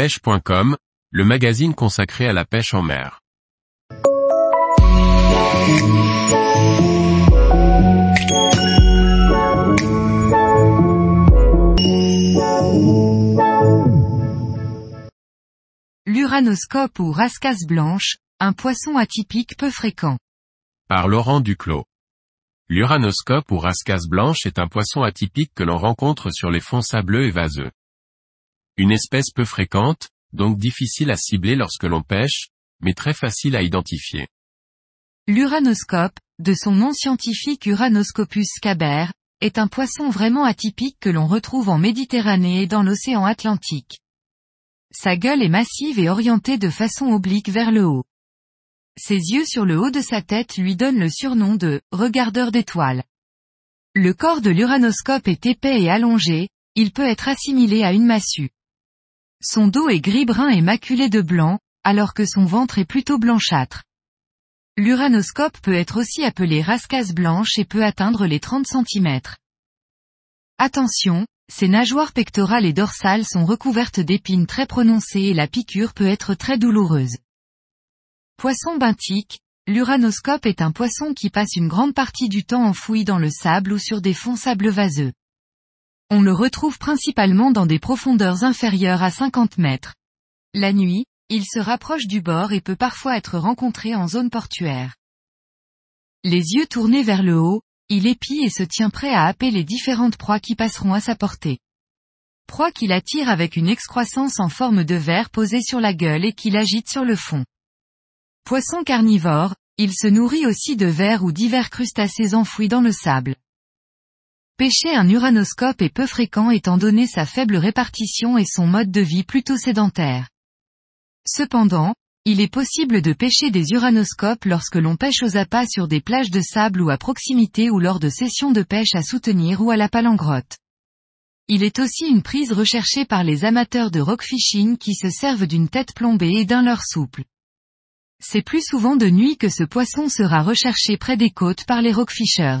pêche.com, le magazine consacré à la pêche en mer. L'uranoscope ou rascasse blanche, un poisson atypique peu fréquent. Par Laurent Duclos. L'uranoscope ou rascasse blanche est un poisson atypique que l'on rencontre sur les fonds sableux et vaseux. Une espèce peu fréquente, donc difficile à cibler lorsque l'on pêche, mais très facile à identifier. L'uranoscope, de son nom scientifique Uranoscopus caber, est un poisson vraiment atypique que l'on retrouve en Méditerranée et dans l'océan Atlantique. Sa gueule est massive et orientée de façon oblique vers le haut. Ses yeux sur le haut de sa tête lui donnent le surnom de regardeur d'étoiles. Le corps de l'uranoscope est épais et allongé, il peut être assimilé à une massue. Son dos est gris-brun et maculé de blanc, alors que son ventre est plutôt blanchâtre. L'uranoscope peut être aussi appelé rascasse blanche et peut atteindre les 30 cm. Attention, ses nageoires pectorales et dorsales sont recouvertes d'épines très prononcées et la piqûre peut être très douloureuse. Poisson benthique, l'uranoscope est un poisson qui passe une grande partie du temps enfoui dans le sable ou sur des fonds sable vaseux. On le retrouve principalement dans des profondeurs inférieures à 50 mètres. La nuit, il se rapproche du bord et peut parfois être rencontré en zone portuaire. Les yeux tournés vers le haut, il épie et se tient prêt à happer les différentes proies qui passeront à sa portée. Proie qu'il attire avec une excroissance en forme de verre posée sur la gueule et qu'il agite sur le fond. Poisson carnivore, il se nourrit aussi de vers ou divers crustacés enfouis dans le sable. Pêcher un uranoscope est peu fréquent étant donné sa faible répartition et son mode de vie plutôt sédentaire. Cependant, il est possible de pêcher des uranoscopes lorsque l'on pêche aux appâts sur des plages de sable ou à proximité ou lors de sessions de pêche à soutenir ou à la palangrotte. Il est aussi une prise recherchée par les amateurs de rockfishing qui se servent d'une tête plombée et d'un leurre souple. C'est plus souvent de nuit que ce poisson sera recherché près des côtes par les rockfishers.